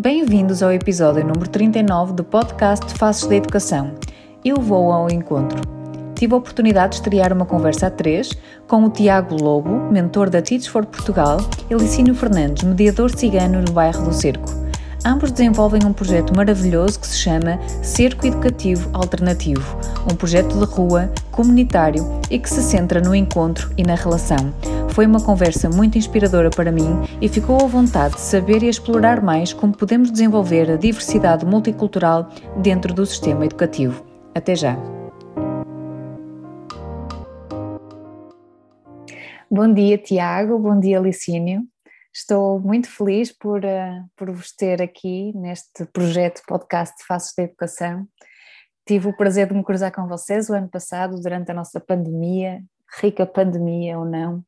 Bem-vindos ao episódio número 39 do podcast Faces da Educação. Eu vou ao encontro. Tive a oportunidade de estrear uma conversa a três com o Tiago Lobo, mentor da Teach for Portugal, e Licínio Fernandes, mediador cigano no bairro do Cerco. Ambos desenvolvem um projeto maravilhoso que se chama Cerco Educativo Alternativo, um projeto de rua, comunitário e que se centra no encontro e na relação. Foi uma conversa muito inspiradora para mim e ficou à vontade de saber e explorar mais como podemos desenvolver a diversidade multicultural dentro do sistema educativo. Até já! Bom dia, Tiago. Bom dia, Licínio. Estou muito feliz por, uh, por vos ter aqui neste projeto podcast de Faces da Educação. Tive o prazer de me cruzar com vocês o ano passado, durante a nossa pandemia, rica pandemia ou não,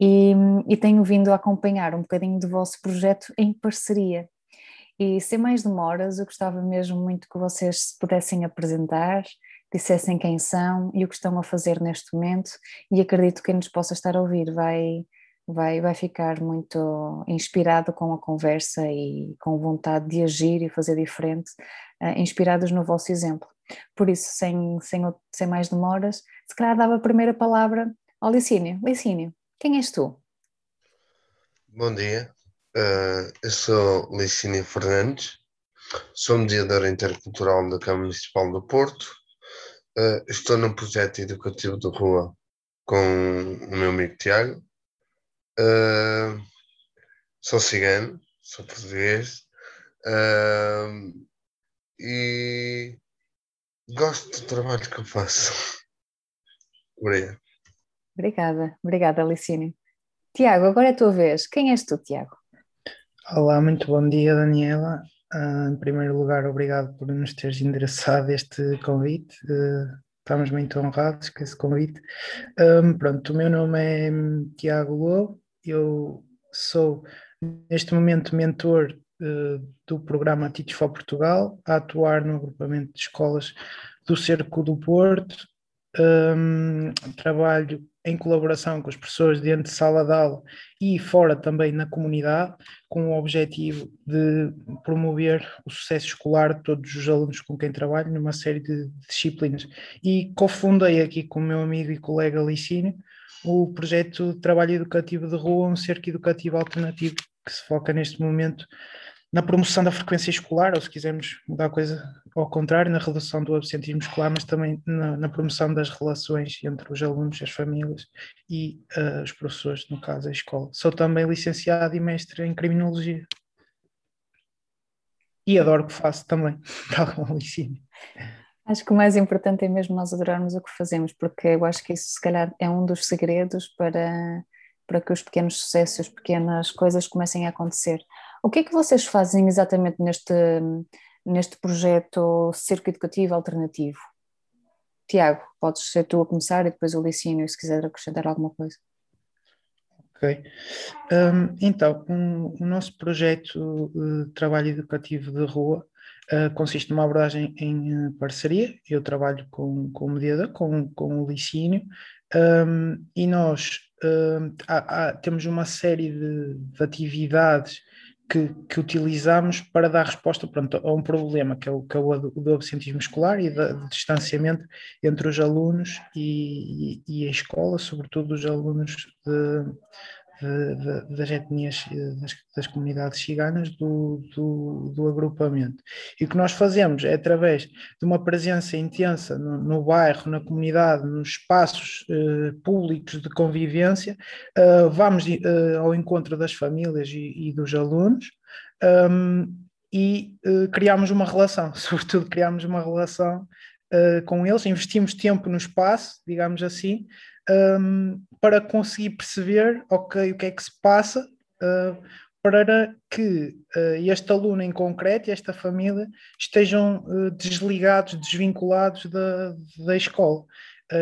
e, e tenho vindo a acompanhar um bocadinho do vosso projeto em parceria. E sem mais demoras, eu gostava mesmo muito que vocês se pudessem apresentar, dissessem quem são e o que estão a fazer neste momento, e acredito que quem nos possa estar a ouvir vai, vai, vai ficar muito inspirado com a conversa e com vontade de agir e fazer diferente, uh, inspirados no vosso exemplo. Por isso, sem, sem, sem mais demoras, se calhar dava a primeira palavra ao Licínio. Licínio, quem és tu? Bom dia, uh, eu sou Licínio Fernandes, sou mediador intercultural da Câmara Municipal do Porto, uh, estou num projeto educativo de rua com o meu amigo Tiago, uh, sou cigano, sou português, e Gosto do trabalho que eu faço. Obrigado. Obrigada, obrigada, Alicínio. Tiago, agora é a tua vez. Quem és tu, Tiago? Olá, muito bom dia, Daniela. Uh, em primeiro lugar, obrigado por nos teres endereçado este convite. Uh, estamos muito honrados com esse convite. Um, pronto, o meu nome é Tiago Lobo, eu sou neste momento mentor eh, do programa Teach for Portugal, a atuar no agrupamento de escolas do Cerco do Porto. Um, trabalho em colaboração com as pessoas dentro de sala de aula e fora também na comunidade, com o objetivo de promover o sucesso escolar de todos os alunos com quem trabalho numa série de disciplinas. E cofundei aqui com o meu amigo e colega Licínio o projeto de Trabalho Educativo de Rua, um cerco educativo alternativo que se foca neste momento na promoção da frequência escolar, ou se quisermos mudar a coisa ao contrário, na redução do absentismo escolar, mas também na, na promoção das relações entre os alunos, as famílias e uh, os professores, no caso a escola. Sou também licenciado e mestre em criminologia. E adoro o que faço também, tal como ensino. Acho que o mais importante é mesmo nós adorarmos o que fazemos, porque eu acho que isso se calhar é um dos segredos para, para que os pequenos sucessos, as pequenas coisas comecem a acontecer. O que é que vocês fazem exatamente neste, neste projeto Cerco Educativo Alternativo? Tiago, podes ser tu a começar e depois o Licínio, se quiser acrescentar alguma coisa. Ok. Um, então, um, o nosso projeto de trabalho educativo de rua uh, consiste numa abordagem em parceria. Eu trabalho com, com o mediador, com, com o Licínio, um, e nós há, há, temos uma série de, de atividades que, que, utilizamos para dar resposta pronto, a um problema, que é o, que é o do absentismo escolar e do distanciamento entre os alunos e, e, e, a escola, sobretudo os alunos de, das etnias, eh, das, das comunidades ciganas do, do, do, agrupamento. E o que nós fazemos é através de uma presença intensa no, no bairro, na comunidade, nos espaços eh, públicos de convivência, eh, vamos eh, ao encontro das famílias e, e dos alunos. Ehm, e uh, criamos uma relação, sobretudo criamos uma relação uh, com eles, investimos tempo no espaço, digamos assim, um, para conseguir perceber, ok, o que é que se passa, uh, para que uh, este aluno em concreto e esta família estejam uh, desligados, desvinculados da, da escola.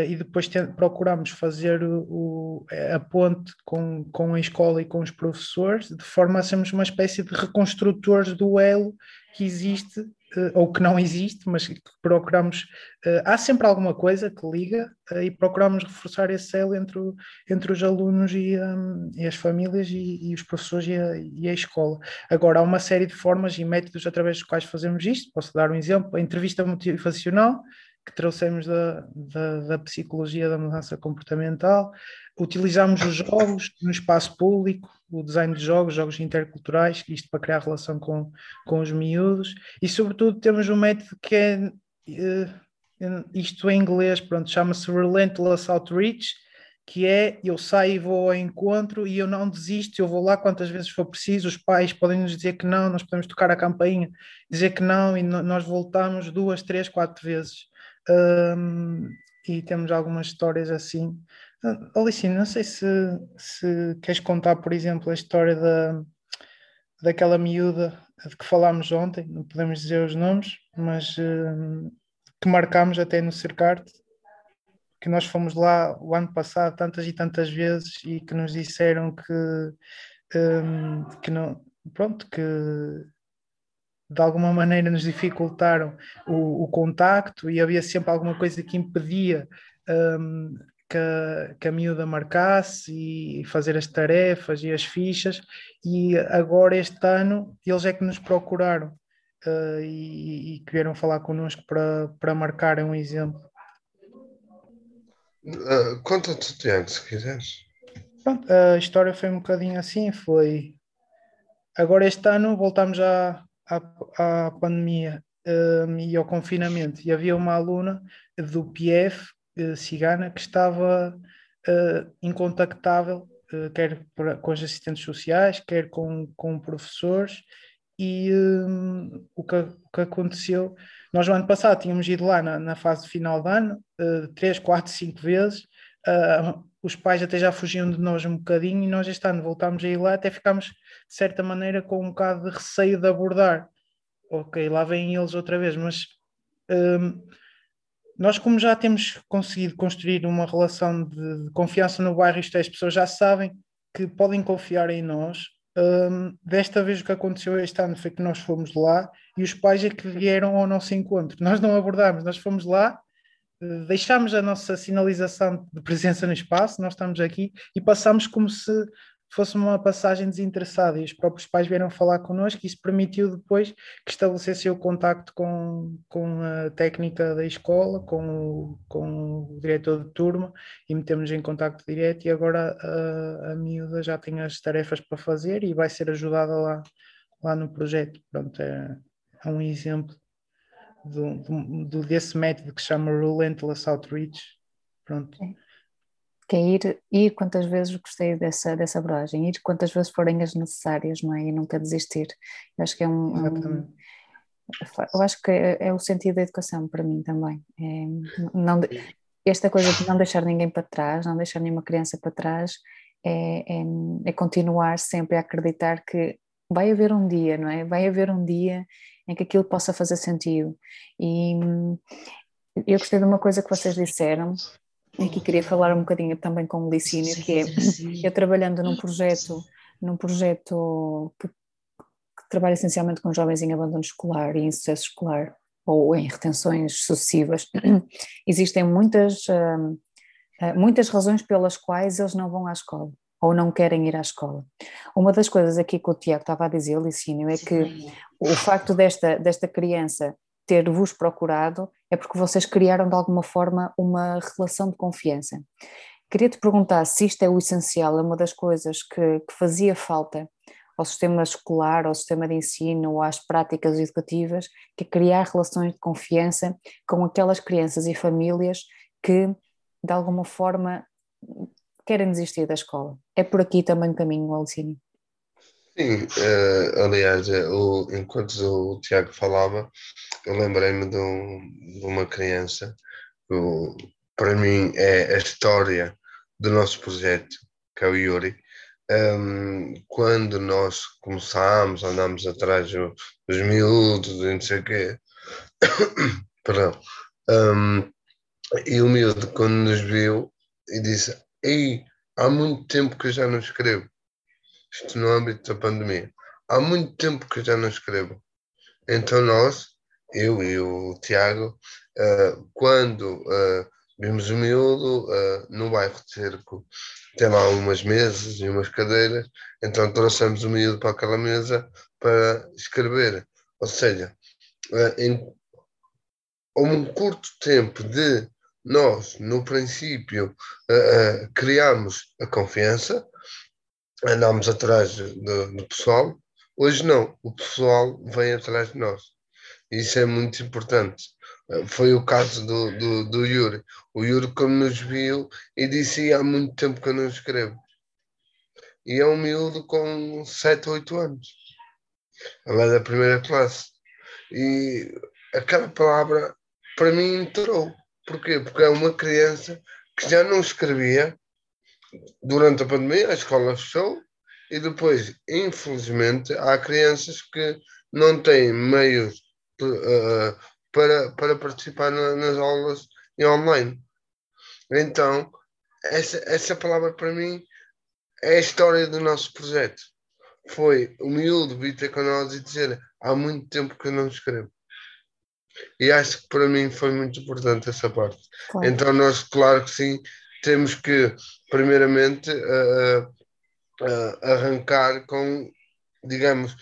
E depois procuramos fazer o, a ponte com, com a escola e com os professores, de forma a sermos uma espécie de reconstrutores do elo que existe ou que não existe, mas que procuramos. Eh, há sempre alguma coisa que liga eh, e procuramos reforçar esse elo entre, entre os alunos e, um, e as famílias e, e os professores e a, e a, escola. Agora, há uma série de formas e métodos através dos quais fazemos isto. Posso dar um exemplo: a entrevista motivacional, que trouxemos da, da, da psicologia da mudança comportamental. Utilizamos os jogos no espaço público, o design de jogos, jogos interculturais, isto para criar relação com, com os miúdos, e sobretudo temos um método que é, uh, isto em inglês, pronto, chama-se Relentless Outreach, que é eu saio e vou ao encontro e eu não desisto, eu vou lá quantas vezes for preciso, os pais podem nos dizer que não, nós podemos tocar a campainha, dizer que não, e nós voltamos duas, três, quatro vezes. Um, e temos algumas histórias assim. Alice, não sei se, se queres contar, por exemplo, a história da, daquela miúda de que falámos ontem, não podemos dizer os nomes, mas uh, que marcámos até no Cercarte, que nós fomos lá o ano passado tantas e tantas vezes e que nos disseram que, um, que não, pronto, que de alguma maneira nos dificultaram o, o contacto e havia sempre alguma coisa que impedia um, que a, que a miúda marcasse e fazer as tarefas e as fichas, e agora este ano eles é que nos procuraram uh, e, e que vieram falar connosco para, para marcarem um exemplo. Uh, Conta-te, Tiago, se quiseres. Pronto, a história foi um bocadinho assim, foi... Agora este ano voltamos à, à, à pandemia um, e ao confinamento, e havia uma aluna do PF uh, cigana que estava uh, incontactável, uh, quer com os assistentes sociais, quer com, com professores, e um, o, que, o que aconteceu, nós no ano passado tínhamos ido lá na, na fase final do ano, três, quatro, cinco vezes, os pais até já fugiam de nós um bocadinho e nós este ano voltámos a ir lá, até ficámos de certa maneira com um bocado de receio de abordar. Ok, lá vêm eles outra vez, mas um, nós, como já temos conseguido construir uma relação de, de confiança no bairro, isto é, as pessoas já sabem que podem confiar em nós. Um, desta vez o que aconteceu este ano foi que nós fomos lá e os pais é que vieram ao nosso encontro. Nós não abordámos, nós fomos lá, deixámos a nossa sinalização de presença no espaço, nós estamos aqui e passamos como se fosse uma passagem desinteressada e os próprios pais vieram falar connosco e isso permitiu depois que estabelecesse o contacto com, com a técnica da escola, com o, com o diretor de turma e metemos em contacto direto e agora a, a miúda já tem as tarefas para fazer e vai ser ajudada lá, lá no projeto. Pronto, é, é um exemplo do, do, desse método que se chama Relentless Outreach. Pronto que é ir, ir quantas vezes gostei dessa, dessa abordagem, ir quantas vezes forem as necessárias, não é? E nunca desistir. Eu acho que é um. um eu acho que é, é, o sentido da educação para mim também. É, não, esta coisa de não deixar ninguém para trás, não deixar nenhuma criança para trás, é, é, é continuar sempre a acreditar que vai haver um dia, não é? Vai haver um dia em que aquilo possa fazer sentido. E hum, eu gostei de uma coisa que vocês disseram, Aqui queria falar um bocadinho também com o Licínio, que é eu trabalhando num projeto, num projeto que, que trabalha essencialmente com jovens em abandono escolar e em sucesso escolar ou em retenções sucessivas, existem muitas, uh, uh, muitas razões pelas quais eles não vão à escola ou não querem ir à escola. Uma das coisas aqui que o Tiago estava a dizer, Licínio, é que o facto desta, desta criança ter-vos procurado é porque vocês criaram de alguma forma uma relação de confiança. Queria te perguntar se isto é o essencial, é uma das coisas que, que fazia falta ao sistema escolar, ao sistema de ensino, ou às práticas educativas, que é criar relações de confiança com aquelas crianças e famílias que, de alguma forma, querem desistir da escola. É por aqui também o caminho, Alicínio? Sim, uh, aliás, eh, o, enquanto o Tiago falava, eu lembrei-me de, um, de, uma criança que para mim é a história do nosso projeto, que é o Yuri. um, quando nós começámos, andámos atrás dos miúdos e não sei o quê, perdão, um, e o miúdo quando nos viu e disse, ei, há muito tempo que eu já não escrevo, isto no âmbito da pandemia, há muito tempo que eu já não escrevo. Então nós, eu e o Tiago, uh, quando uh, vimos o miúdo uh, no bairro de Cerco, tem lá umas mesas e umas cadeiras, então trouxemos o miúdo para aquela mesa para escrever. Ou seja, em um curto tempo de nós, no princípio, criamos a confiança, andámos atrás do, do pessoal, hoje não, o pessoal vem atrás de nós. Isso é muito importante. Foi o caso do, do, do Yuri. O Yuri, como nos viu, e disse: há muito tempo que eu não escrevo. E é um miúdo com 7 ou 8 anos. Ela é da primeira classe. E aquela palavra, para mim, entrou. Porquê? Porque é uma criança que já não escrevia durante a pandemia, a escola fechou, e depois, infelizmente, há crianças que não têm meios uh, para, para participar na, nas aulas em online. Então, essa, essa palavra para mim é a história do nosso projeto. Foi o miúdo vir ter com nós e dizer há muito tempo que eu não escrevo. E acho que para mim foi muito importante essa parte. Claro. Então, nós, claro que sim, temos que, primeiramente, uh, uh, arrancar com, digamos,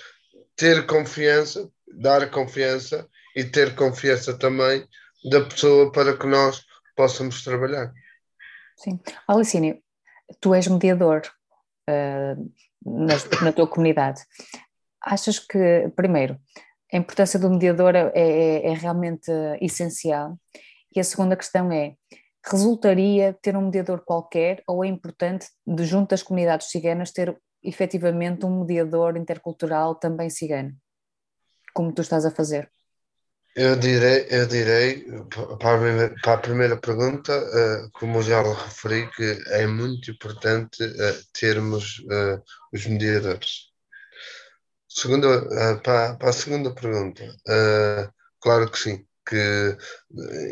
ter confiança, dar confiança e ter confiança também da pessoa para que nós possamos trabalhar. Sim. Alicínio, tu és mediador uh, na, na, tua comunidade. Achas que, primeiro, a importância do mediador é, é, é realmente essencial? E a segunda questão é: resultaria ter um mediador qualquer ou é importante, de junto das comunidades ciganas, ter efetivamente um mediador intercultural também cigano, como tu estás a fazer? Eu direi, eu direi para, a primeira, para a primeira pergunta, uh, como já referi, que é muito importante uh, termos uh, os mediadores. Segunda, para, para, a segunda pergunta, claro que sim, que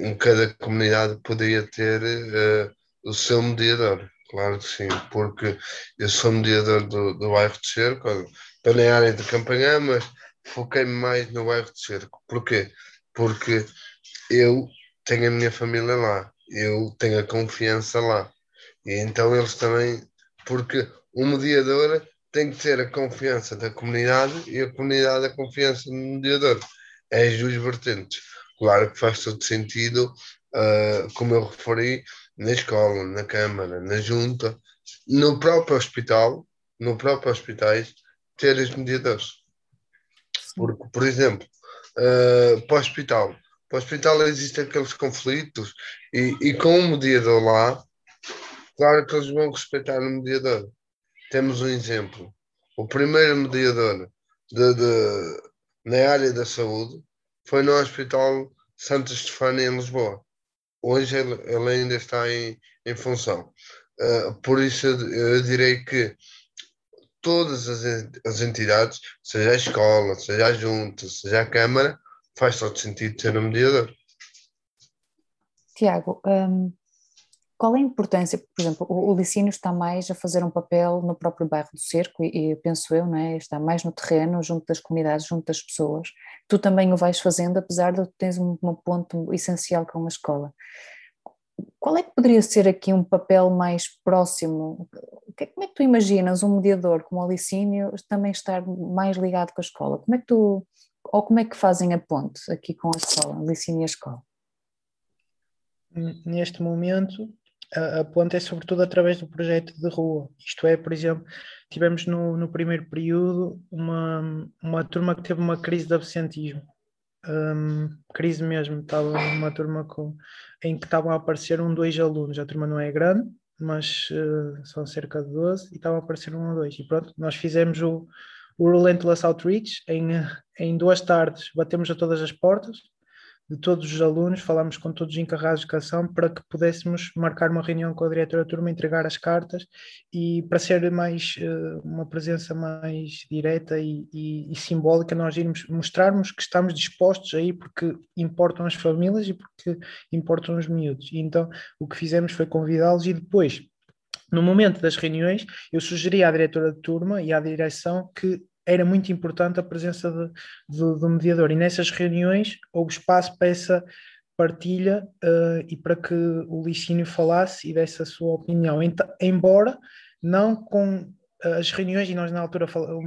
em cada comunidade poderia ter o seu mediador, claro que sim, porque eu sou mediador do, do bairro de Cerco, estou na área de campanha, mas foquei-me mais no bairro de Cerco. Porquê? Porque eu tenho a minha família lá, eu tenho a confiança lá. E então eles também, porque o mediador tem que ter a confiança da comunidade e a comunidade a confiança no mediador. É as duas vertentes. Claro que faz todo sentido, uh, como eu referi, na escola, na Câmara, na Junta, no próprio hospital, no próprio hospitais, ter os mediadores. Porque, por exemplo, uh, para o hospital, para o hospital existem aqueles conflitos e, e com o mediador lá, claro que eles vão respeitar o mediador. Temos um exemplo. O primeiro mediador de, de, na área da saúde foi no Hospital Santa Estefânia, em Lisboa. Hoje ele, ele ainda está em, em função. Uh, por isso eu, eu direi que todas as, as entidades, seja a escola, seja a junta, seja a Câmara, faz todo sentido ter um mediador. Tiago, um, qual é a importância, por exemplo, o, o Licínio está mais a fazer um papel no próprio bairro do Cerco e, e penso eu, não é? está mais no terreno, junto das comunidades, junto das pessoas. Tu também o vais fazendo, apesar de teres um, um ponto essencial com a escola. Qual é que poderia ser aqui um papel mais próximo é, como é que tu imaginas um mediador como o Licínio também estar mais ligado com a escola? Como é que tu, ou como é que fazem a ponte aqui com a escola, Licínio e a escola? Neste momento, a, ponte é sobretudo através do projeto de rua. Isto é, por exemplo, tivemos no, no primeiro período uma, uma turma que teve uma crise de absentismo. Um, crise mesmo, estava uma turma com, em que estavam a aparecer um, dois alunos. A turma não é grande, mas uh, são cerca de 12 e estavam a aparecer um ou dois. E pronto, nós fizemos o, o Relentless Outreach em, em duas tardes, batemos a todas as portas, de todos os alunos, falámos com todos os encarregados de educação para que pudéssemos marcar uma reunião com a diretora da turma, entregar as cartas e para ser mais uh, uma presença mais direta e, e, e, simbólica, nós irmos mostrarmos que estamos dispostos aí porque importam as famílias e porque importam os miúdos. E então o que fizemos foi convidá-los e depois no momento das reuniões, eu sugeri à diretora de turma e à direção que era muito importante a presença de, de, do mediador. E nessas reuniões houve espaço para essa partilha uh, e para que o Licínio falasse e desse a sua opinião. Embora não com as reuniões, e nós na altura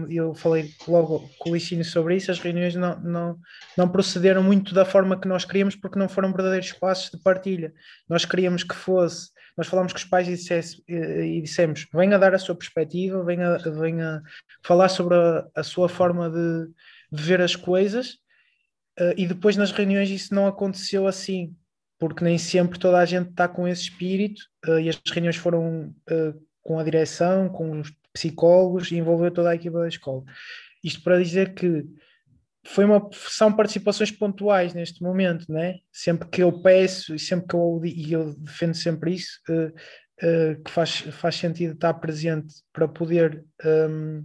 eu falei logo com o Licínio sobre isso, as reuniões não, não, não procederam muito da forma que nós queríamos, porque não foram verdadeiros espaços de partilha. Nós queríamos que fosse nós falamos com os pais e, dissesse, e dissemos: venha dar a sua perspectiva, venha, venha falar sobre a, a sua forma de, de, ver as coisas. Uh, e depois nas reuniões isso não aconteceu assim, porque nem sempre toda a gente está com esse espírito. Uh, e as reuniões foram uh, com a direção, com os psicólogos e envolveu toda a equipa da escola. Isto para dizer que foi uma, são participações pontuais neste momento, né? Sempre que eu peço e sempre que eu, e eu defendo sempre isso, uh, uh, que faz, faz sentido estar presente para poder um,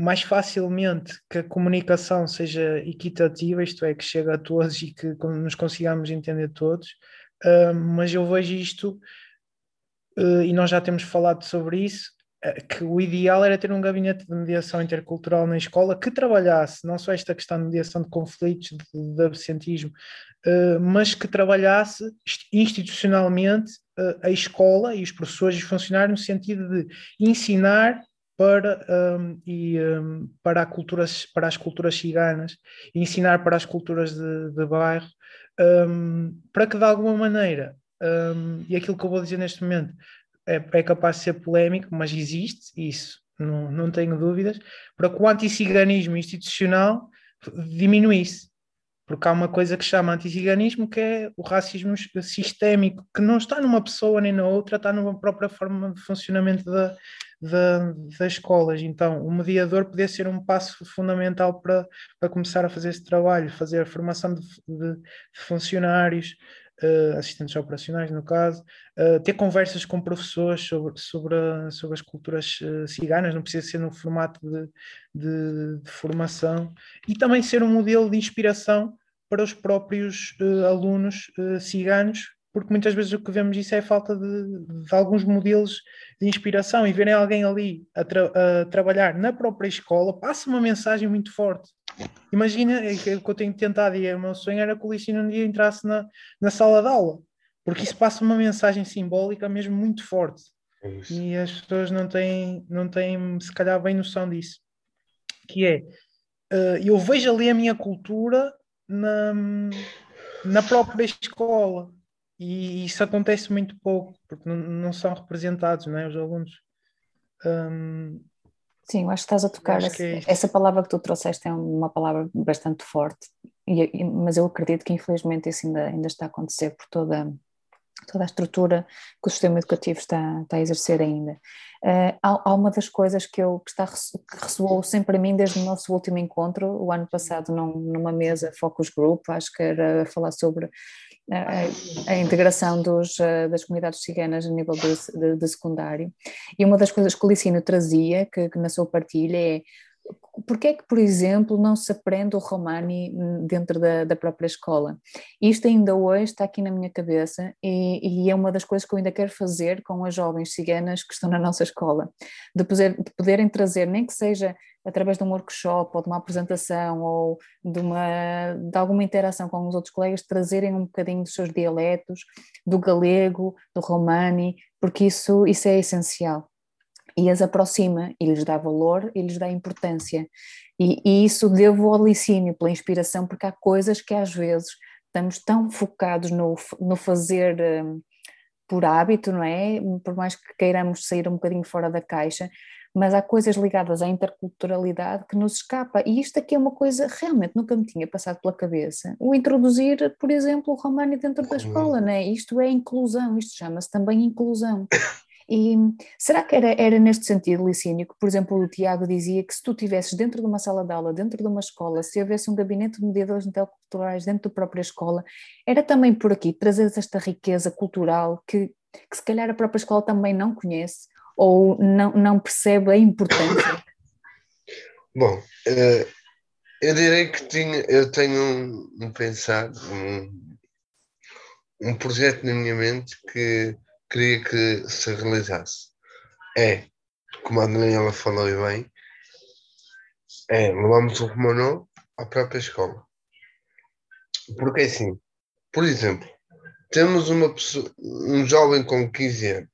mais facilmente que a comunicação seja equitativa, isto é, que chegue a todos e que nos consigamos entender todos, uh, mas eu vejo isto, uh, e nós já temos falado sobre isso, eh, que o ideal era ter um gabinete de mediação intercultural na escola que trabalhasse não só esta questão de mediação de conflitos, de, de absentismo, uh, mas que trabalhasse institucionalmente uh, a escola e os professores e os funcionários no sentido de ensinar para, um, e, um, para, culturas, para as culturas ciganas, ensinar para as culturas de, de bairro, um, para que de alguma maneira, e aquilo que eu vou dizer neste momento, é, é capaz de ser polémico, mas existe isso, não, não tenho dúvidas, para que o anticiganismo institucional diminuísse. Porque há uma coisa que chama anticiganismo, que é o racismo sistémico, que não está numa pessoa nem na outra, está numa própria forma de funcionamento da, da, das escolas. Então, o mediador podia ser um passo fundamental para, para começar a fazer esse trabalho, fazer a formação de, de, de funcionários, uh, assistentes operacionais no caso, uh, ter conversas com professores sobre, sobre, a, sobre as culturas uh, ciganas, não precisa ser no formato de, de, de, formação, e também ser um modelo de inspiração para os próprios alunos ciganos porque muitas vezes o que vemos isso é falta de, de alguns modelos de inspiração e verem alguém ali a, tra a, trabalhar na própria escola passa uma mensagem muito forte. Imagina, é que eu tenho tentado e o meu sonho era que o Licínio um dia entrasse na, na sala de aula, porque isso passa uma mensagem simbólica mesmo muito forte. É e as pessoas não têm, não têm, se calhar, bem noção disso. Que é, uh, eu vejo ali a minha cultura na, na própria escola e isso acontece muito pouco, porque não, não são representados, não é, os alunos. Um, Sim, eu acho que estás a tocar, essa, é essa, palavra que tu trouxeste é uma palavra bastante forte, e, mas eu acredito que infelizmente isso ainda, ainda está a acontecer por toda, toda a estrutura que o sistema educativo está, está a exercer ainda. Uh, há, há, uma das coisas que, eu, que, está, que ressoou sempre a mim desde o nosso último encontro, o ano passado, num, numa mesa Focus Group, acho que era falar sobre a, integração dos, eh, das comunidades ciganas a nível de, de, de, secundário. E uma das coisas que o Licínio trazia, que, que na sua partilha, é porque é que, por exemplo, não se aprende o Romani dentro da, da própria escola? Isto ainda hoje está aqui na minha cabeça e, e, é uma das coisas que eu ainda quero fazer com as jovens ciganas que estão na nossa escola, de, poder, de poderem trazer, nem que seja através de um workshop ou de uma apresentação ou de, uma, de alguma interação com os outros colegas, trazerem um bocadinho dos seus dialetos, do galego, do romani, porque isso, isso é essencial e as aproxima e lhes dá valor e lhes dá importância. E, e, isso devo ao licínio, pela inspiração, porque há coisas que às vezes estamos tão focados no, no fazer um, por hábito, não é? Por mais que queiramos sair um bocadinho fora da caixa, mas há coisas ligadas à interculturalidade que nos escapa. E isto aqui é uma coisa realmente nunca me tinha passado pela cabeça. O introduzir, por exemplo, o Romani dentro da escola, não é? Isto é inclusão, isto chama-se também inclusão. E será que era, era neste sentido, Licínio, que, por exemplo, o Tiago dizia que se tu estivesses dentro de uma sala de aula, dentro de uma escola, se houvesse um gabinete de mediadores intelectuais dentro da própria escola, era também por aqui trazer esta riqueza cultural que, que se calhar a própria escola também não conhece ou não, não percebe a importância? Bom, uh, eu direi que tinha, eu tenho um, um pensar, um, um projeto na minha mente que queria que se realizasse. É, como a Daniela falou bem, é levamos o Romanó à própria escola. Porque assim, por exemplo, temos uma pessoa, um jovem com 15 anos,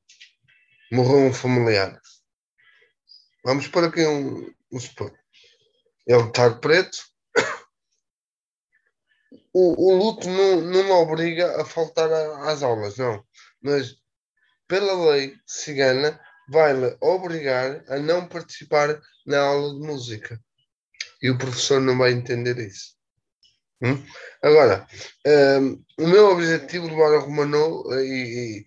morreu um familiar. Vamos para aqui um, um supor. Ele está preto. O, o luto não, não me obriga a faltar às aulas, não. Mas pela lei cigana, vai-lhe obrigar a não participar na aula de música. E o professor não vai entender isso. Hum? Agora, um, o meu objetivo de levar a Romanô e,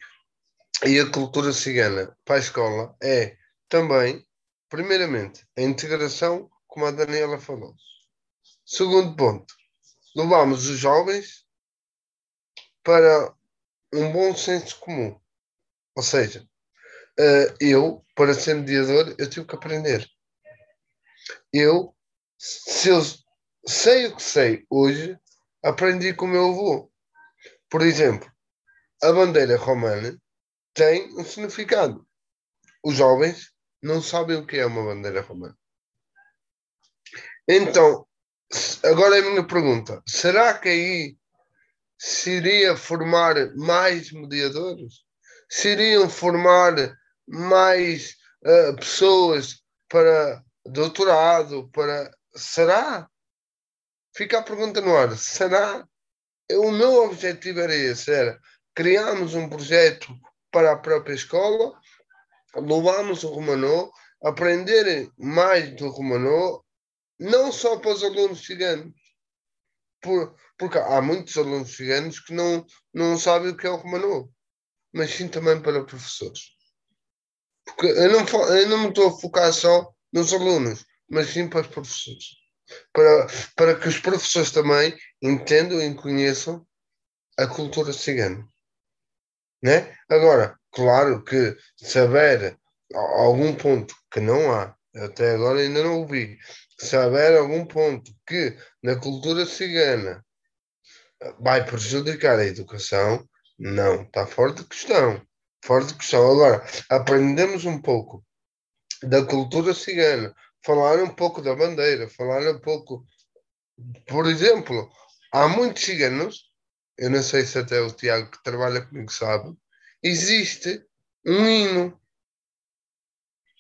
e, e a cultura cigana para a escola é também, primeiramente, a integração, como a Daniela falou. Segundo ponto, levamos os jovens para um bom senso comum. Ou seja, uh, eu, para ser mediador, eu tive que aprender. Eu, se eu sei o que sei hoje, aprendi com o meu avô. Por exemplo, a bandeira romana tem um significado. Os jovens não sabem o que é uma bandeira romana. Então, agora é a minha pergunta: será que aí se iria formar mais mediadores? Se iriam formar mais uh, pessoas para doutorado, para. Será? Fica a pergunta no ar. Será? O meu objetivo era esse, era criarmos um projeto para a própria escola, levarmos o Romanô, aprenderem mais do Romanô, não só para os alunos ciganos, por, porque há muitos alunos ciganos que não, não sabem o que é o Romanô mas sim também para professores. Porque eu não, eu não me estou a focar só nos alunos, mas sim para os professores. Para, para que os professores também entendam e conheçam a cultura cigana. Né? Agora, claro que saber algum ponto que não há, até agora ainda não ouvi, saber algum ponto que na cultura cigana vai prejudicar a educação, não, está fora de questão. Fora de questão. Agora, aprendemos um pouco da cultura cigana, falar um pouco da bandeira, falar um pouco. Por exemplo, há muitos ciganos, eu não sei se até o Tiago que trabalha comigo sabe, existe um hino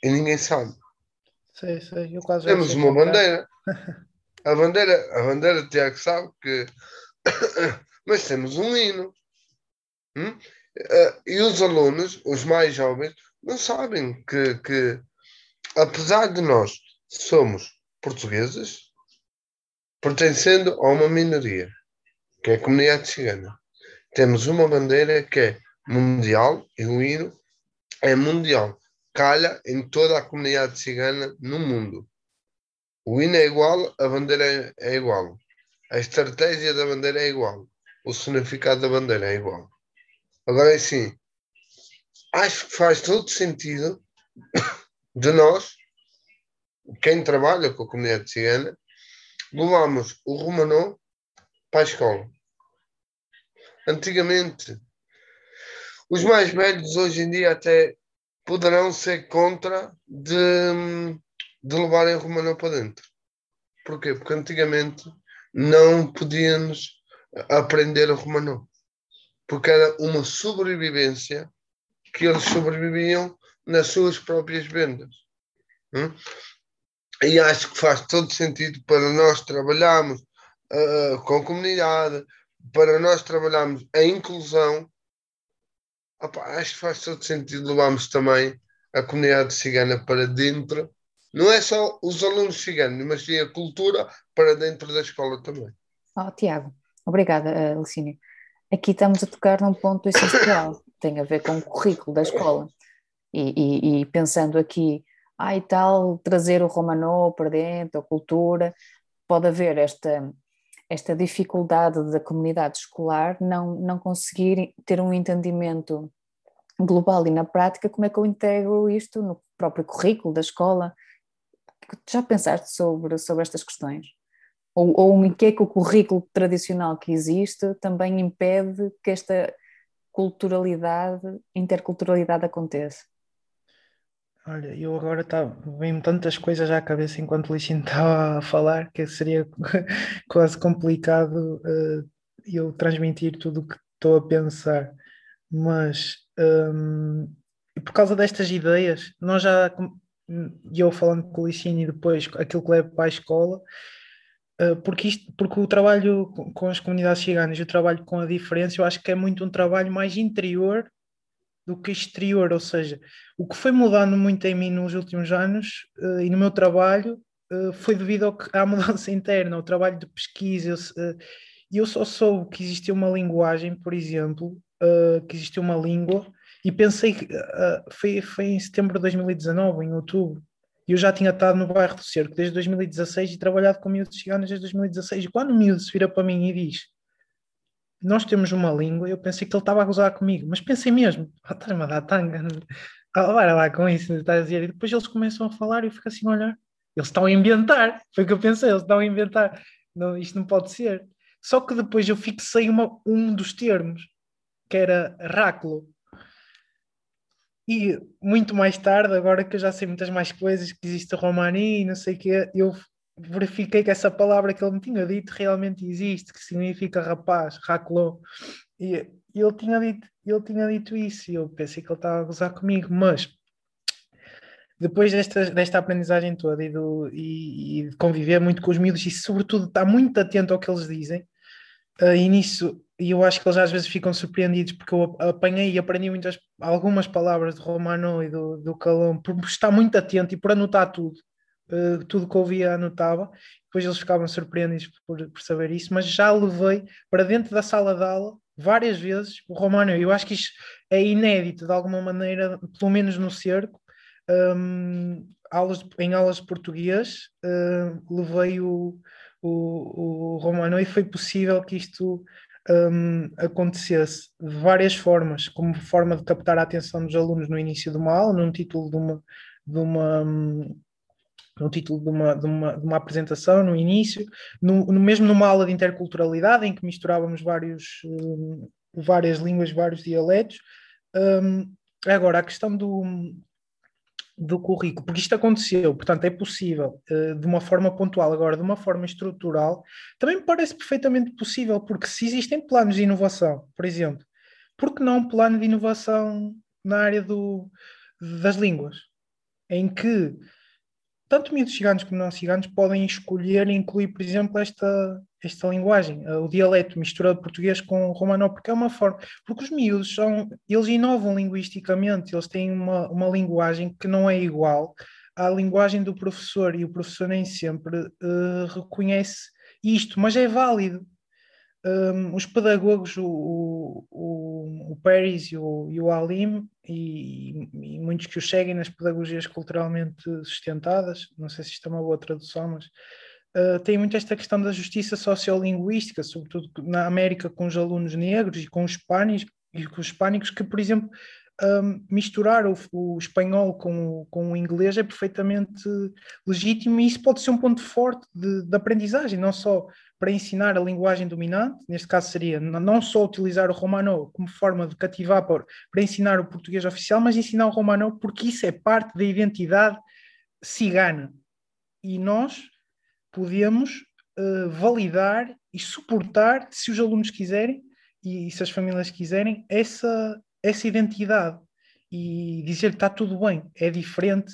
e ninguém sabe. Sei, sei, eu quase Temos uma bandeira. A bandeira, a bandeira, Tiago sabe que. Mas temos um hino. Hum? Uh, e os alunos, os mais jovens, não sabem que, que, apesar de nós somos portugueses, pertencendo a uma minoria, que é a comunidade cigana, temos uma bandeira que é mundial e o hino é mundial, calha em toda a comunidade cigana no mundo. O hino é igual, a bandeira é igual, a estratégia da bandeira é igual, o significado da bandeira é igual. Agora, é assim, acho que faz todo sentido de nós, quem trabalha com a comunidade cigana, levarmos o Romanó para a escola. Antigamente, os mais velhos hoje em dia até poderão ser contra de, de levarem o Romanó para dentro. Porquê? Porque antigamente não podíamos aprender o Romanó porque era uma sobrevivência que eles sobreviviam nas suas próprias vendas. Hum? E acho que faz todo sentido para nós trabalharmos uh, com a comunidade, para nós trabalharmos a inclusão. Opa, acho que faz todo sentido levarmos também a comunidade cigana para dentro. Não é só os alunos ciganos, mas sim a cultura para dentro da escola também. Oh, Tiago, obrigada, uh, Aqui estamos a tocar num ponto essencial, tem a ver com o currículo da escola. E, e, e pensando aqui, ah, e tal, trazer o romanô para dentro, a cultura, pode haver esta, esta dificuldade da comunidade escolar não, não conseguir ter um entendimento global e na prática, como é que eu integro isto no próprio currículo da escola? Já pensaste sobre, sobre estas questões? Ou, ou em que é que o currículo tradicional que existe também impede que esta culturalidade, interculturalidade aconteça? Olha, eu agora tá, vem tantas coisas à cabeça enquanto o Lixinho estava a falar que seria quase complicado uh, eu transmitir tudo o que estou a pensar. Mas um, por causa destas ideias, nós já, eu falando com o Lixinho e depois aquilo que levo para a escola, porque, isto, porque o trabalho com as comunidades ciganas e o trabalho com a diferença, eu acho que é muito um trabalho mais interior do que exterior, ou seja, o que foi mudando muito em mim nos últimos anos uh, e no meu trabalho uh, foi devido ao que, à mudança interna, ao trabalho de pesquisa. Eh, e eu, eu só soube que existia uma linguagem, por exemplo, que existia uma língua, e pensei que foi, foi em setembro de 2019, em outubro, eu já tinha estado no bairro do Cerco desde 2016 e trabalhado com miúdos ciganos desde 2016. E quando o miúdo se vira para mim e diz nós temos uma língua, eu pensei que ele estava a gozar comigo, mas pensei mesmo, oh, estás-me a dar tanga, para lá com isso, estás a dizer, e depois eles começam a falar e eu fico assim a olhar, eles estão a inventar, foi o que eu pensei, eles estão a inventar, não, isto não pode ser. Só que depois eu fixei uma, um dos termos, que era ráculo. E muito mais tarde, agora que eu já sei muitas mais coisas, que existe romani e não sei o quê, eu verifiquei que essa palavra que ele me tinha dito realmente existe, que significa rapaz, racolou. E, ele tinha dito, ele tinha dito isso e eu pensei que ele estava a gozar comigo, mas depois desta, desta aprendizagem toda e, do, e, e de conviver muito com os miúdos e sobretudo estar muito atento ao que eles dizem, uh, e nisso e eu acho que eles às vezes ficam surpreendidos porque eu apanhei e aprendi muitas, algumas palavras de Romano e do, do Calão por estar muito atento e por anotar tudo uh, tudo que ouvia anotava, depois eles ficavam surpreendidos por, por saber isso, mas já levei para dentro da sala de aula várias vezes o romano. Eu acho que isto é inédito de alguma maneira, pelo menos no cerco. Um, aulas, em aulas de português, uh, levei o, o, o romano e foi possível que isto um, acontecesse de várias formas, como forma de captar a atenção dos alunos no início de uma aula, num título de uma, de uma, hum, no título de uma, de uma, de uma apresentação, no início, no, no, mesmo numa aula de interculturalidade, em que misturávamos vários, um, várias línguas, vários dialetos. Um, agora, a questão do, do currículo, porque isto aconteceu, portanto é possível uh, de uma forma pontual, agora de uma forma estrutural, também me parece perfeitamente possível, porque se existem planos de inovação, por exemplo, por que não um plano de inovação na área do, das línguas, em que tanto miúdos ciganos como não ciganos podem escolher incluir, por exemplo, esta, esta linguagem, eh, o dialeto misturado português com romano, porque é uma forma, porque os miúdos são, eles inovam linguisticamente, eles têm uma, uma linguagem que não é igual à linguagem do professor, e o professor nem sempre uh, reconhece isto, mas é válido. Um, os pedagogos, o, o, o Paris e o, e o Alim, e, e, muitos que o seguem nas pedagogias culturalmente sustentadas, não sei se isto é uma boa tradução, mas uh, tem muito esta questão da justiça sociolinguística, sobretudo na América com os alunos negros e com os hispânicos, e com os hispânicos que, por exemplo, um, misturar o, o, espanhol com, com o inglês é perfeitamente legítimo e isso pode ser um ponto forte de, de aprendizagem, não só para ensinar a linguagem dominante, neste caso seria não só utilizar o romano como forma de cativar para ensinar o português oficial, mas ensinar o romano porque isso é parte da identidade cigana. E nós podemos uh, validar e suportar, se os alunos quiserem e, e se as famílias quiserem, essa, essa identidade e dizer que está tudo bem, é diferente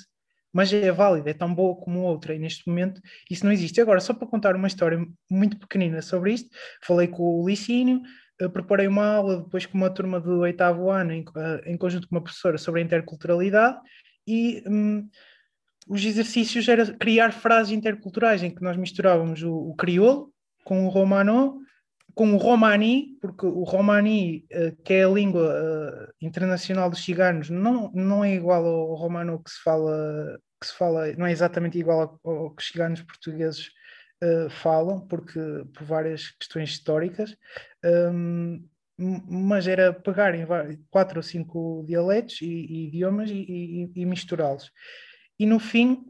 mas é válida, é tão boa como outra, e neste momento isso não existe. Agora, só para contar uma história muito pequenina sobre isto, falei com o Licínio, eh, preparei uma aula depois com uma turma do oitavo ano, em, eh, em conjunto com uma professora, sobre a interculturalidade, e hum, os exercícios era criar frases interculturais, em que nós misturávamos o, o crioulo com o romano, com o romani, porque o romani, uh, que é a língua uh, internacional dos ciganos, não, não é igual ao romano que se fala, que se fala, não é exatamente igual ao, ao que os ciganos portugueses uh, falam, porque por várias questões históricas. Um, mas era pegarem quatro ou cinco dialetos e, e idiomas e, e, e misturá-los. E no fim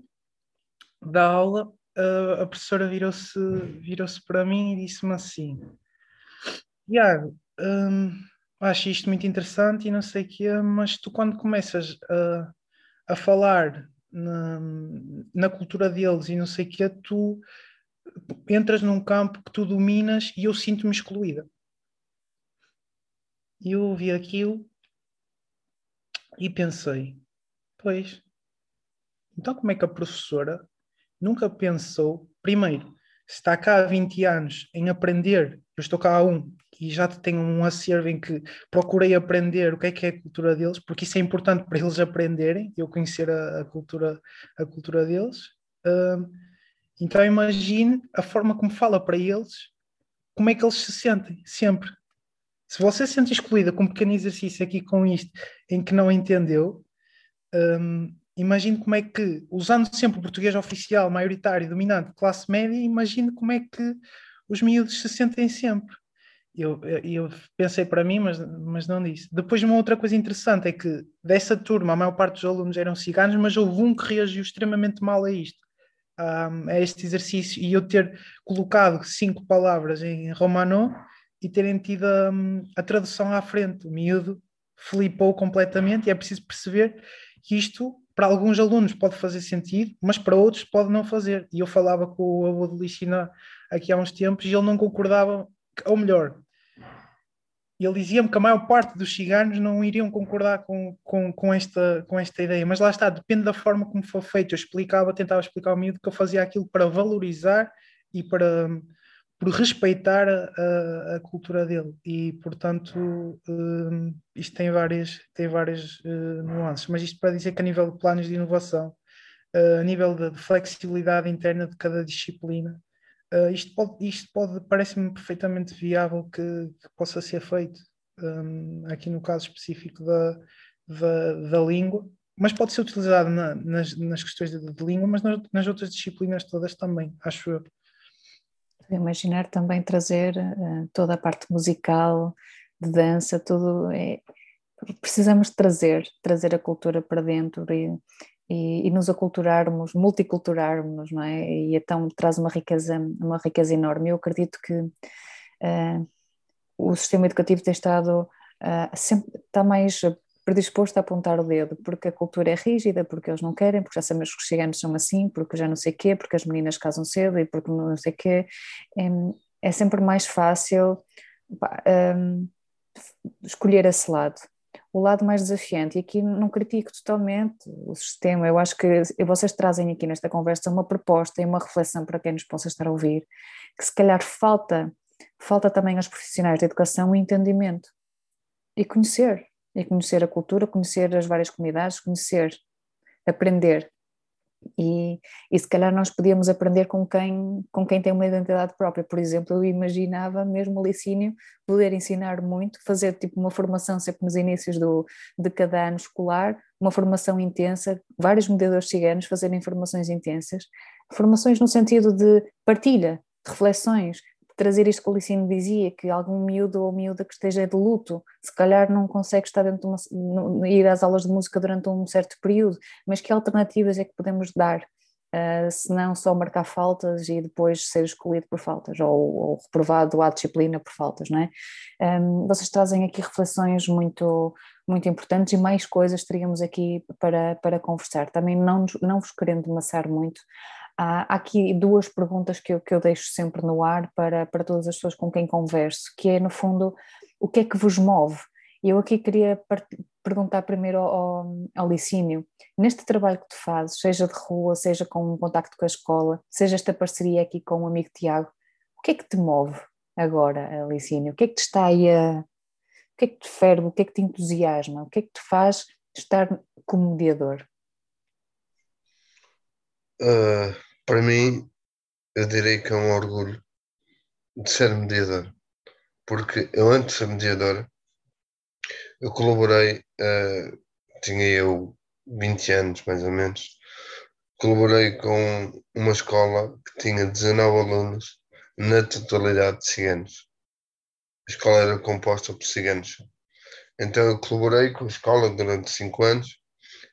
da aula, a professora virou-se virou para mim e disse-me assim: Tiago, hum, acho isto muito interessante e não sei o que mas tu quando começas a, a falar na, na cultura deles e não sei o que tu entras num campo que tu dominas e eu sinto-me excluída. E eu ouvi aquilo e pensei, pois, então como é que a professora nunca pensou, primeiro, se está cá há 20 anos em aprender, eu estou cá há um e já tenho um acervo em que procurei aprender o que é que é a cultura deles, porque isso é importante para eles aprenderem, eu conhecer a, a cultura, a cultura deles. Uh, então imagine a forma como fala para eles, como é que eles se sentem, sempre. Se você se sente excluída com um pequeno exercício aqui com isto, em que não entendeu, um, imagine como é que, usando sempre o português oficial, maioritário, dominante, classe média, imagine como é que os miúdos se sentem sempre. Eu, eu pensei para mim, mas, mas não disse. Depois, uma outra coisa interessante é que dessa turma, a maior parte dos alunos eram ciganos, mas houve um que reagiu extremamente mal a isto, a este exercício, e eu ter colocado cinco palavras em romano e terem tido um, a tradução à frente. O miúdo flipou completamente e é preciso perceber que isto, para alguns alunos, pode fazer sentido, mas para outros pode não fazer. E eu falava com o avô de Licina aqui há uns tempos e ele não concordava, ou melhor, ele dizia-me que a maior parte dos ciganos não iriam concordar com, com, com, esta, com esta ideia, mas lá está, depende da forma como for feito. Eu explicava, tentava explicar ao miúdo que eu fazia aquilo para valorizar e para por respeitar a, a, cultura dele. E portanto uh, isto tem várias tem várias uh, nuances. Mas isto para dizer que a nível de planos de inovação uh, a nível de, de, flexibilidade interna de cada disciplina isto pode isto pode parece-me perfeitamente viável que, que possa ser feito um, aqui no caso específico da, da, da língua. Mas pode ser utilizado na, nas, nas questões de, de língua mas nas, nas outras disciplinas todas também acho eu Imaginar também trazer uh, toda a parte musical, de dança, tudo é, precisamos trazer, trazer a cultura para dentro e, e, e, nos aculturarmos, multiculturarmos, não é? E então traz uma riqueza, uma riqueza enorme. Eu acredito que uh, o sistema educativo tem estado uh, sempre está mais predisposto a apontar o dedo, porque a cultura é rígida, porque eles não querem, porque já sabemos que os ciganos são assim, porque já não sei quê, porque as meninas casam cedo e porque não sei quê. É, é sempre mais fácil um, escolher esse lado. O lado mais desafiante, e aqui não critico totalmente o sistema, eu acho que vocês trazem aqui nesta conversa uma proposta e uma reflexão para quem nos possa estar a ouvir, que se calhar falta, falta também aos profissionais de educação o entendimento e conhecer e conhecer a cultura, conhecer as várias comunidades, conhecer, aprender. E, e se calhar nós podíamos aprender com quem, com quem tem uma identidade própria. Por exemplo, eu imaginava mesmo o Licínio poder ensinar muito, fazer tipo uma formação sempre nos inícios do, de cada ano escolar, uma formação intensa, vários mediadores ciganos fazerem formações intensas, formações no sentido de partilha, reflexões, trazer isto que o Licínio dizia, que algum miúdo ou miúda que esteja de luto, se calhar não consegue estar dentro de uma, ir às aulas de música durante um certo período, mas que alternativas é que podemos dar, uh, se não só marcar faltas e depois ser escolhido por faltas, ou, ou reprovado à disciplina por faltas, não é? Um, vocês trazem aqui reflexões muito muito importantes e mais coisas teríamos aqui para, para conversar. Também não, não vos querendo amassar muito, Há, aqui duas perguntas que eu, que eu deixo sempre no ar para, para todas as pessoas com quem converso, que é, no fundo, o que é que vos move? Eu aqui queria perguntar primeiro ao, ao Licínio, neste trabalho que tu fazes, seja de rua, seja com um contacto com a escola, seja esta parceria aqui com o amigo Tiago, o que é que te move agora, Licínio? O que é que te está aí a... O que é que te ferve? O que é que te entusiasma? O que é que te faz estar como mediador? Uh, para mim, eu direi que é um orgulho de ser mediador. porque eu antes de ser mediador, eu colaborei, uh, tinha eu 20 anos mais ou menos, colaborei com uma escola que tinha 19 alunos na totalidade de ciganos. A escola era composta por ciganos. Então eu colaborei com a escola durante 5 anos,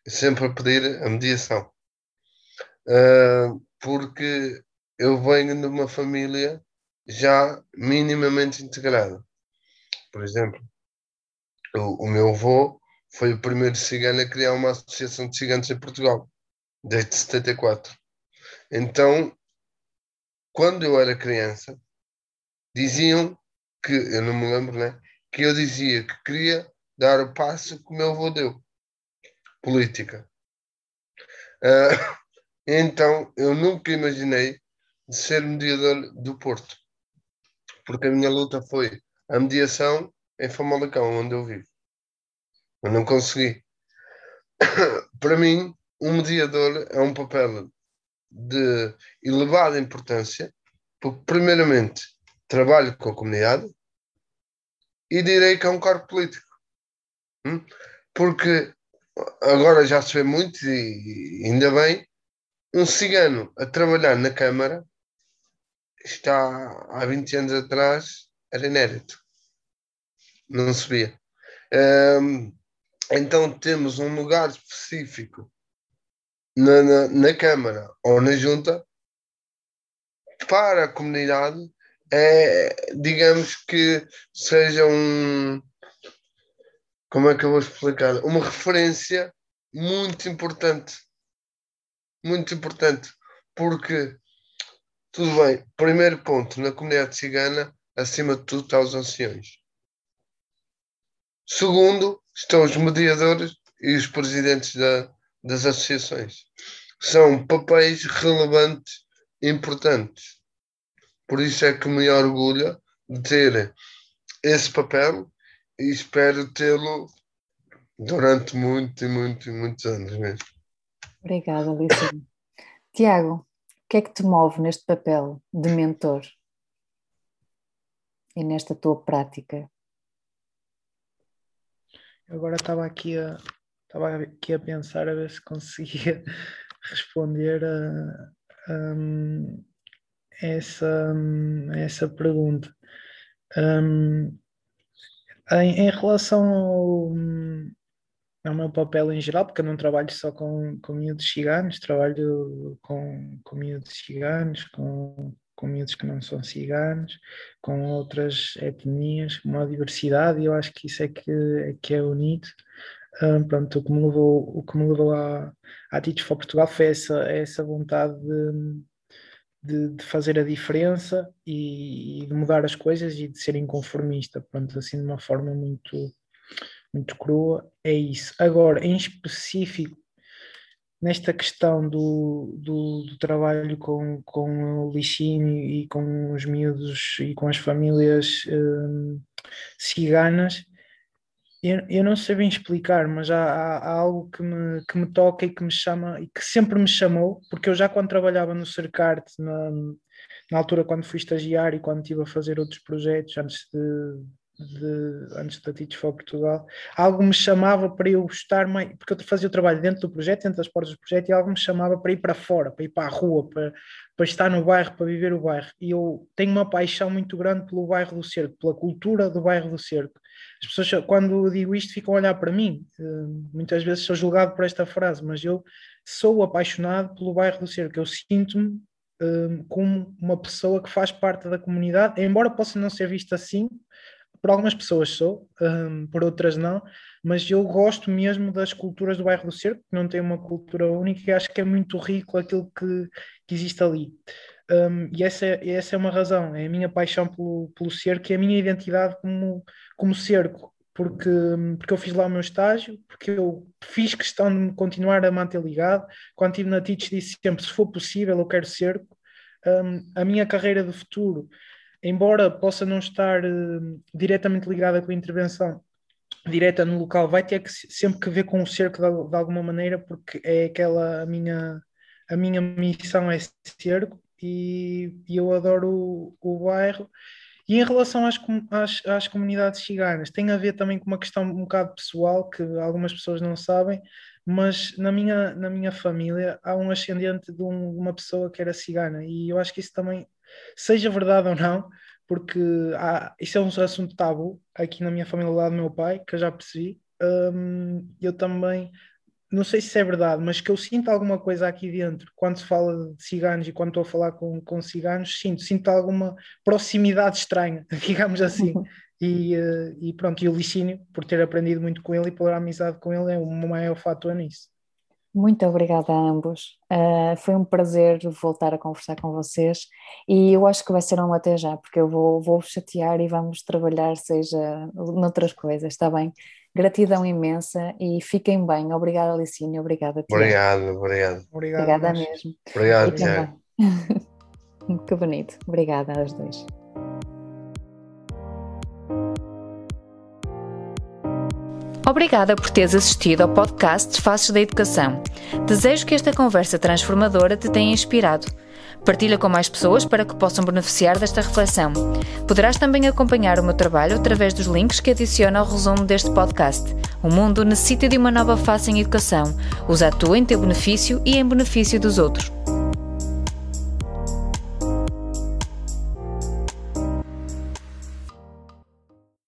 sempre a pedir a mediação. Uh, porque eu venho de uma família já minimamente integrada. Por exemplo, o, o meu avô foi o primeiro cigano a criar uma associação de ciganos em Portugal, desde 74. Então, quando eu era criança, diziam que, eu não me lembro, né? Que eu dizia que queria dar o passo que o meu avô deu. Política. Uh, então, eu nunca imaginei de ser mediador do Porto. Porque a minha luta foi a mediação em Famalicão, onde eu vivo. Eu não consegui. Para mim, um mediador é um papel de elevada importância, porque, primeiramente, trabalho com a comunidade e direi que é um cargo político. Hum? Porque agora já se vê muito, e ainda bem, um cigano a trabalhar na Câmara está há 20 anos atrás era inédito. Não se via. Um, então temos um lugar específico na, na, na, Câmara ou na Junta para a comunidade é, digamos que seja um como é que eu vou explicar? Uma referência muito importante. Muito importante. Porque tudo bem, primeiro ponto, na comunidade cigana, acima de tudo, está os anciões. Segundo, estão os mediadores e os presidentes da, das associações. São papéis relevantes, importantes. Por isso é que me orgulho de ter esse papel e espero tê-lo durante muito, muito, muitos anos mesmo. Obrigada, Alicia. Tiago, que é que te move neste papel de mentor e nesta tua prática? Agora estava aqui a, estava aqui a pensar a ver se conseguia responder a, a essa, a essa pergunta. Um, em, em, relação ao, é o meu papel em geral, porque eu não trabalho só com, com miúdos ciganos, trabalho com, com miúdos ciganos, com, com miúdos que não são ciganos, com outras etnias, uma diversidade, e eu acho que isso é que é, que é unido. Um, pronto, o que me levou, o que me levou à, à Teach for Portugal foi essa, essa vontade de, de, de, fazer a diferença e, e, de mudar as coisas e de ser inconformista, pronto, assim de uma forma muito muito crua, é isso. Agora, em específico, nesta questão do, do, do, trabalho com, com o lixinho e com os miúdos e com as famílias hum, ciganas, eu, eu não sei bem explicar, mas há, há, há, algo que me, que me toca e que me chama e que sempre me chamou, porque eu já quando trabalhava no Cercarte, na, na altura quando fui estagiário e quando estive a fazer outros projetos antes de, de, antes da Teach for Portugal, algo me chamava para eu estar mais, porque eu fazia o trabalho dentro do projeto, dentro das portas do projeto, e algo me chamava para ir para fora, para ir para a rua, para, para estar no bairro, para viver o bairro. E eu tenho uma paixão muito grande pelo bairro do Cerco, pela cultura do bairro do Cerco. As pessoas, quando digo isto, ficam a olhar para mim. Eh, muitas vezes sou julgado por esta frase, mas eu sou apaixonado pelo bairro do Cerco. Eu sinto-me eh, como uma pessoa que faz parte da comunidade, embora possa não ser vista assim, por algumas pessoas sou, um, por outras não, mas eu gosto mesmo das culturas do bairro do Cerco, que não tem uma cultura única e acho que é muito rico aquilo que, que existe ali. Um, e essa, essa é uma razão, é a minha paixão pelo, pelo cerco e a minha identidade como, como cerco, porque, porque eu fiz lá o meu estágio, porque eu fiz questão de continuar a manter ligado. Quando estive na Teach disse sempre, se for possível eu quero cerco. Um, a minha carreira de futuro embora possa não estar uh, diretamente ligada com a intervenção direta no local, vai ter que sempre que ver com o cerco de, de, alguma maneira, porque é aquela a minha, a minha missão é cerco e, e eu adoro o, o bairro. E em relação às, às, às, comunidades ciganas, tem a ver também com uma questão um bocado pessoal que algumas pessoas não sabem, mas na minha, na minha família há um ascendente de um, uma pessoa que era cigana, e eu acho que isso também, seja verdade ou não, porque há, isso é um assunto tabu aqui na minha família, lá do meu pai, que eu já percebi. Um, eu também não sei se é verdade, mas que eu sinto alguma coisa aqui dentro, quando se fala de ciganos e quando estou a falar com, com ciganos, sinto, sinto alguma proximidade estranha, digamos assim. E, uh, e pronto, e o Licínio, por ter aprendido muito com ele e pela amizade com ele, é o maior fator nisso. Muito obrigada a ambos. Uh, foi um prazer voltar a conversar com vocês e eu acho que vai ser um até já, porque eu vou, vou chatear e vamos trabalhar, seja noutras coisas, está bem? Gratidão imensa e fiquem bem. Obrigada, Alicínio. Obrigada, Tiago. Obrigado, obrigado. Obrigada mesmo. Obrigado, Tiago. que bonito. Obrigada aos dois. Obrigada por teres assistido ao podcast Faces da Educação. Desejo que esta conversa transformadora te tenha inspirado. Partilha com mais pessoas para que possam beneficiar desta reflexão. Poderás também acompanhar o meu trabalho através dos links que adiciono ao resumo deste podcast. O mundo necessita de uma nova face em educação. Usa a tua em teu benefício e em benefício dos outros.